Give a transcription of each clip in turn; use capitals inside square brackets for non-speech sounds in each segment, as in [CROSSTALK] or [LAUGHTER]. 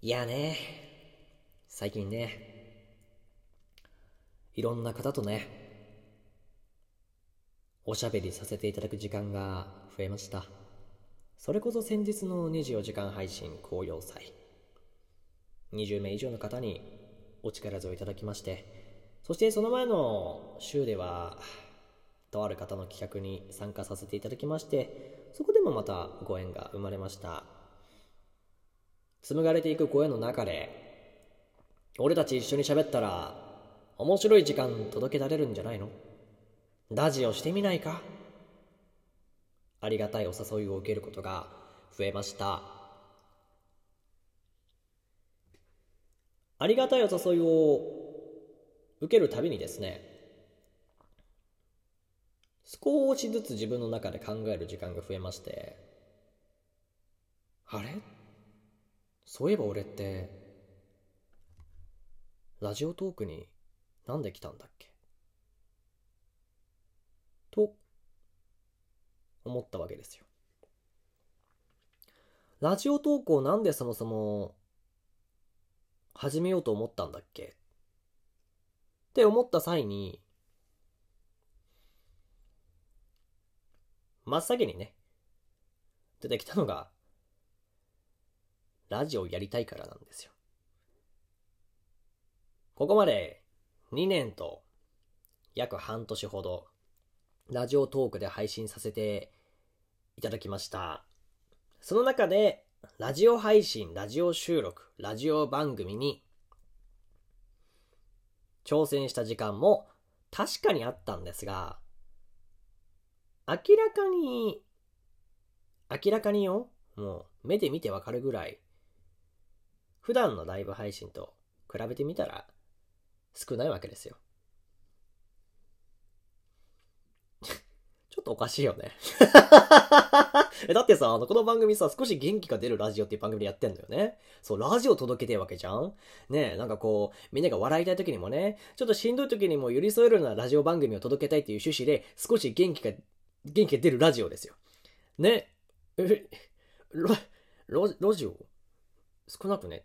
いやね、最近ね、いろんな方とね、おしゃべりさせていただく時間が増えました。それこそ先日の24時間配信紅葉祭。20名以上の方にお力添えいただきまして、そしてその前の週では、とある方の企画に参加させていただきまして、そこでもまたご縁が生まれました。紡がれていくご縁の中で、俺たち一緒に喋ったら、面白い時間届けられるんじゃないの？ラジオしてみないか？ありがたいお誘いを受けることが増えました。ありがたいお誘いを受けるたびにですね、少しずつ自分の中で考える時間が増えまして、あれ？そういえば俺って、ラジオトークになんで来たんだっけ？と、思ったわけですよ。ラジオ投稿なんでそもそも始めようと思ったんだっけ？って思った際に、真っ先にね、出てきたのが、ラジオやりたいからなんですよ。ここまで2年と約半年ほどラジオトークで配信させていただきました。その中でラジオ配信、ラジオ収録、ラジオ番組に挑戦した時間も確かにあったんですが、明らかに、明らかによ、もう目で見てわかるぐらい、普段のライブ配信と比べてみたら少ないわけですよ。[LAUGHS] ちょっとおかしいよね。[LAUGHS] だってさ、あの、この番組さ、少し元気が出るラジオっていう番組でやってんだよね。そう、ラジオ届けてるわけじゃんねえ、なんかこう、みんなが笑いたい時にもね、ちょっとしんどい時にも寄り添えるようなラジオ番組を届けたいっていう趣旨で、少し元気が、元気が出るラジオですよ。ねえ、ラ、ラ、ラジオ？少なくね？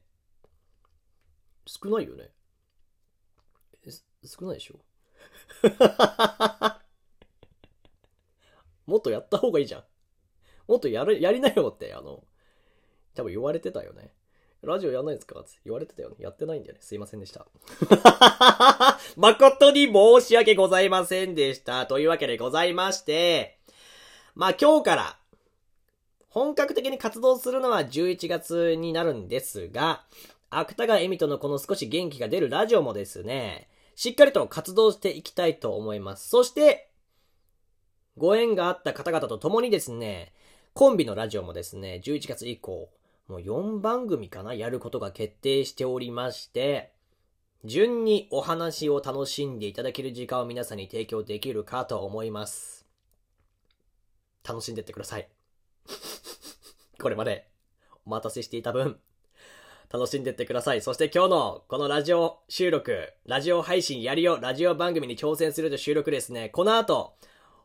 少ないよね。少ないでしょ？[LAUGHS] もっとやった方がいいじゃん。もっとやる、やりなよって、あの、多分言われてたよね。ラジオやんないんですか？って言われてたよね。やってないんだよね。すいませんでした。[LAUGHS] 誠に申し訳ございませんでした。というわけでございまして、まあ今日から、本格的に活動するのは11月になるんですが、芥川恵美とのこの少し元気が出るラジオもですね、しっかりと活動していきたいと思います。そして、ご縁があった方々と共にですね、コンビのラジオもですね、11月以降、もう4番組かなやることが決定しておりまして、順にお話を楽しんでいただける時間を皆さんに提供できるかと思います。楽しんでってください。[LAUGHS] これまでお待たせしていた分、楽しんでってください。そして今日のこのラジオ収録、ラジオ配信やるよ、ラジオ番組に挑戦すると収録ですね。この後、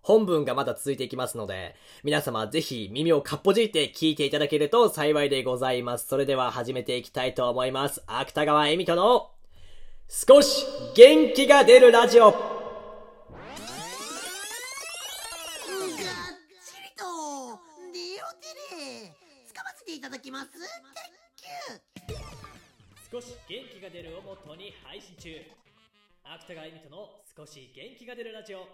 本文がまだ続いていきますので、皆様ぜひ耳をかっぽじいて聞いていただけると幸いでございます。それでは始めていきたいと思います。芥川恵美との少し元気が出るラジオがっちりと出よてれ掴ませていただきますキュ少し元気が出るをもとに配信中。芥川恵美との少し元気が出るラジオ。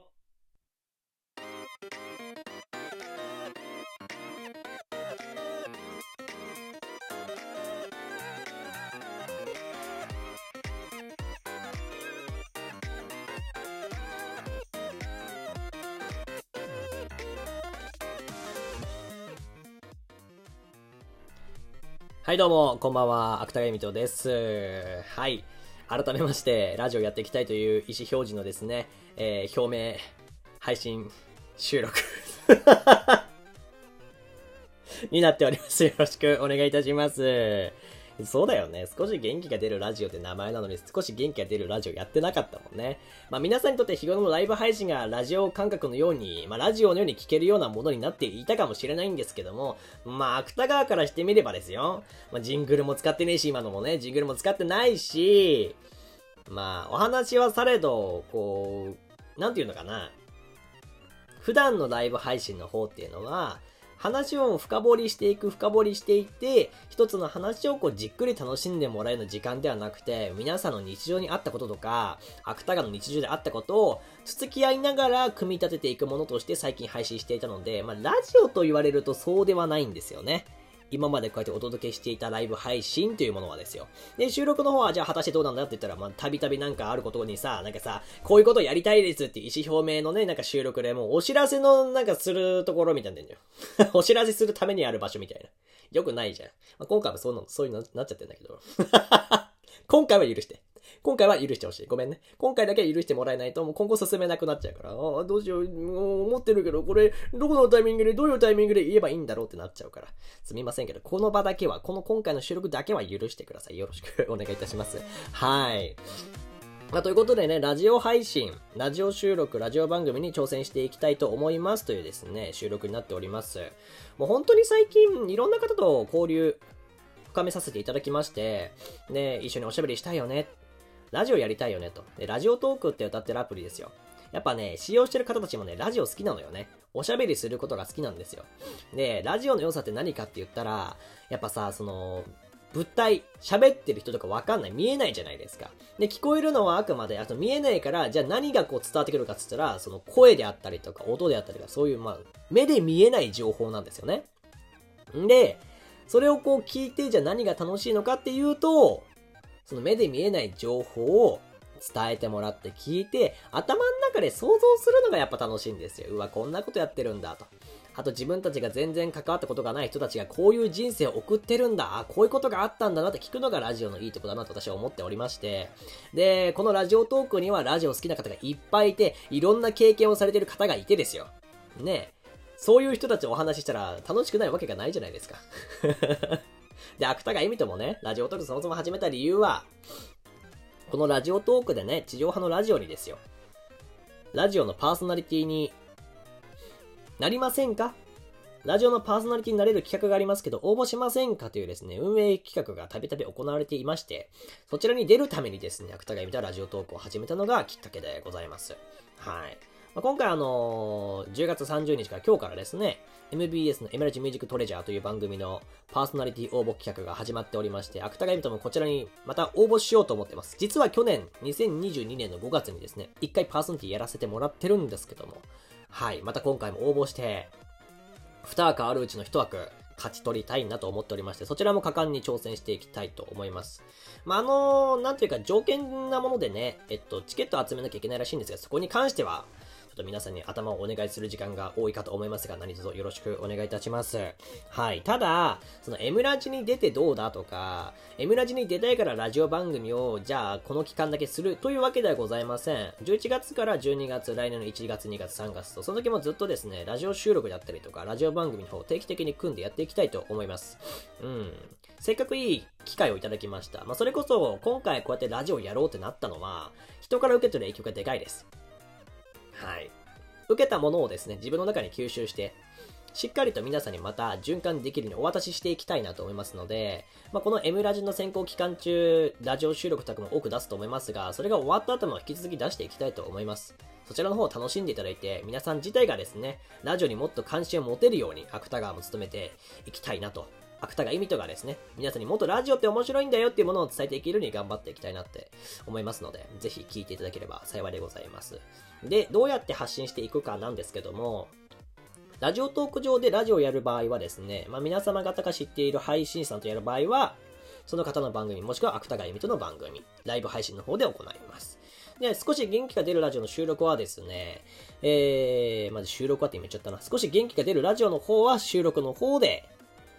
はいどうも、こんばんは、芥川由美とです。はい。改めまして、ラジオやっていきたいという意思表示のですね、えー表明、配信、収録 [LAUGHS] になっております。よろしくお願いいたします。[LAUGHS] そうだよね。少し元気が出るラジオって名前なのに、少し元気が出るラジオやってなかったもんね。まあ皆さんにとって日頃のライブ配信がラジオ感覚のように、まあラジオのように聞けるようなものになっていたかもしれないんですけども、まあ芥川からしてみればですよ。まあジングルも使ってねえし、今のもね、ジングルも使ってないし、まあお話はされど、こう、なんていうのかな。普段のライブ配信の方っていうのは、話を深掘りしていく、深掘りしていって、一つの話をこうじっくり楽しんでもらえる時間ではなくて、皆さんの日常にあったこととか、芥川の日常であったことを、つつき合いながら組み立てていくものとして最近配信していたので、まあ、ラジオと言われるとそうではないんですよね。今までこうやってお届けしていたライブ配信というものはですよ。で、収録の方はじゃあ果たしてどうなんだって言ったら、まあ、たびたびなんかあることにさ、なんかさ、こういうことやりたいですって意思表明のね、なんか収録でもうお知らせのなんかするところみたいなんだよ。[LAUGHS] お知らせするためにある場所みたいな。よくないじゃん。まあ、今回はそうなの、そういうのなっちゃってんだけど。[LAUGHS] 今回は許して。今回は許してほしい。ごめんね。今回だけは許してもらえないと、もう今後進めなくなっちゃうから、ああ、どうしよう、もう思ってるけど、これ、どこのタイミングで、どういうタイミングで言えばいいんだろうってなっちゃうから。すみませんけど、この場だけは、この今回の収録だけは許してください。よろしく [LAUGHS] お願いいたします。はい。まあ、ということでね、ラジオ配信、ラジオ収録、ラジオ番組に挑戦していきたいと思いますというですね、収録になっております。もう本当に最近、いろんな方と交流、深めさせていただきまして、ね、一緒におしゃべりしたいよね。ラジオやりたいよねと。で、ラジオトークって歌ってるアプリですよ。やっぱね、使用してる方たちもね、ラジオ好きなのよね。おしゃべりすることが好きなんですよ。で、ラジオの良さって何かって言ったら、やっぱさ、その、物体、喋ってる人とかわかんない、見えないじゃないですか。で、聞こえるのはあくまで、あと見えないから、じゃあ何がこう伝わってくるかって言ったら、その声であったりとか、音であったりとか、そういう、まあ、目で見えない情報なんですよね。んで、それをこう聞いて、じゃあ何が楽しいのかっていうと、その目で見えない情報を伝えてもらって聞いて、頭の中で想像するのがやっぱ楽しいんですよ。うわ、こんなことやってるんだと。あと自分たちが全然関わったことがない人たちがこういう人生を送ってるんだ。あ、こういうことがあったんだなって聞くのがラジオのいいとこだなと私は思っておりまして。で、このラジオトークにはラジオ好きな方がいっぱいいて、いろんな経験をされてる方がいてですよ。ねそういう人たちをお話ししたら楽しくないわけがないじゃないですか。で、芥川恵美ともね、ラジオトークそもそも始めた理由は、このラジオトークでね、地上波のラジオにですよ。ラジオのパーソナリティになりませんか？ラジオのパーソナリティになれる企画がありますけど、応募しませんかというですね、運営企画がたびたび行われていまして、そちらに出るためにですね、芥川恵美とラジオトークを始めたのがきっかけでございます。はい。まあ、今回あのー、10月30日から今日からですね、MBS のエメラジミュージックトレジャーという番組のパーソナリティ応募企画が始まっておりまして、芥川ともこちらにまた応募しようと思ってます。実は去年、2022年の5月にですね、一回パーソナリティやらせてもらってるんですけども、はい、また今回も応募して、2枠あるうちの1枠、勝ち取りたいなと思っておりまして、そちらも果敢に挑戦していきたいと思います。まあ、あのー、なんていうか条件なものでね、えっと、チケット集めなきゃいけないらしいんですが、そこに関しては、ょっと皆さんに頭をお願いする時間が多いかと思いますが、何卒よろしくお願いいたします。はい。ただ、その M ラジに出てどうだとか、M ラジに出たいからラジオ番組を、じゃあこの期間だけするというわけではございません。11月から12月、来年の1月、2月、3月と、その時もずっとですね、ラジオ収録だったりとか、ラジオ番組の方を定期的に組んでやっていきたいと思います。うん。せっかくいい機会をいただきました。まあ、それこそ、今回こうやってラジオやろうってなったのは、人から受け取る影響がでかいです。はい。受けたものをですね、自分の中に吸収して、しっかりと皆さんにまた循環できるようにお渡ししていきたいなと思いますので、まあ、この M ラジの先行期間中、ラジオ収録とかも多く出すと思いますが、それが終わった後も引き続き出していきたいと思います。そちらの方を楽しんでいただいて、皆さん自体がですね、ラジオにもっと関心を持てるように、芥川も務めていきたいなと芥川意味とかですね、皆さんにもっとラジオって面白いんだよっていうものを伝えていけるように頑張っていきたいなって思いますので、ぜひ聞いていただければ幸いでございます。で、どうやって発信していくかなんですけども、ラジオトーク上でラジオをやる場合はですね、まあ、皆様方が知っている配信さんとやる場合は、その方の番組、もしくは芥川由美との番組、ライブ配信の方で行います。で、少し元気が出るラジオの収録はですね、えー、まず収録はって言っちゃったな。少し元気が出るラジオの方は収録の方で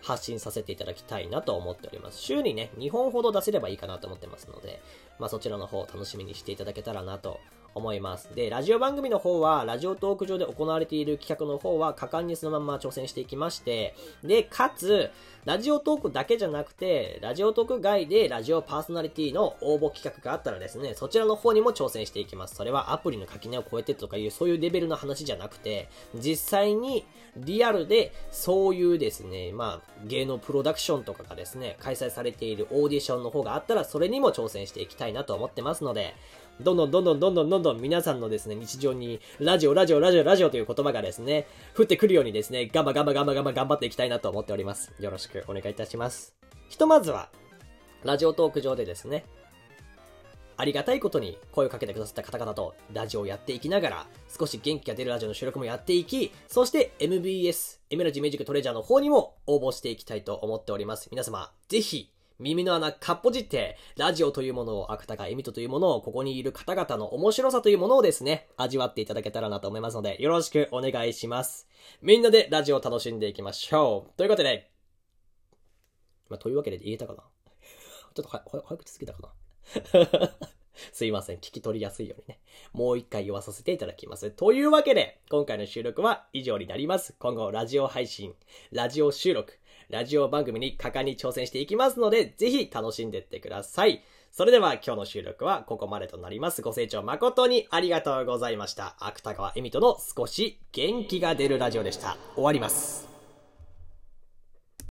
発信させていただきたいなと思っております。週にね、2本ほど出せればいいかなと思ってますので、まあそちらの方を楽しみにしていただけたらなと思います。で、ラジオ番組の方は、ラジオトーク上で行われている企画の方は、果敢にそのまま挑戦していきまして、で、かつ、ラジオトークだけじゃなくて、ラジオトーク外でラジオパーソナリティの応募企画があったらですね、そちらの方にも挑戦していきます。それはアプリの垣根を越えてとかいう、そういうレベルの話じゃなくて、実際にリアルでそういうですね、まあ、芸能プロダクションとかがですね、開催されているオーディションの方があったら、それにも挑戦していきたいなと思ってますので、どんどんどんどんどんどんどんどん皆さんのですね、日常に、ラジオ、ラジオ、ラジオ、ラジオという言葉がですね、降ってくるようにですね、ガンバガンバガンバガンバ頑張っていきたいなと思っております。よろしくお願いいたします。ひとまずは、ラジオトーク上でですね、ありがたいことに声をかけてくださった方々とラジオをやっていきながら、少し元気が出るラジオの収録もやっていき、そして MBS、エメラジミュージックトレジャーの方にも応募していきたいと思っております。皆様、ぜひ、耳の穴かっぽじって、ラジオというものを、芥川エミトというものを、ここにいる方々の面白さというものをですね、味わっていただけたらなと思いますので、よろしくお願いします。みんなでラジオを楽しんでいきましょう。ということで、まあ、というわけで言えたかな？ちょっとは、早口つけたかな？[LAUGHS] すいません。聞き取りやすいようにね。もう一回言わさせていただきます。というわけで、今回の収録は以上になります。今後、ラジオ配信、ラジオ収録、ラジオ番組に果敢に挑戦していきますので、ぜひ楽しんでってください。それでは今日の収録はここまでとなります。ご清聴誠にありがとうございました。芥川恵美との少し元気が出るラジオでした。終わります。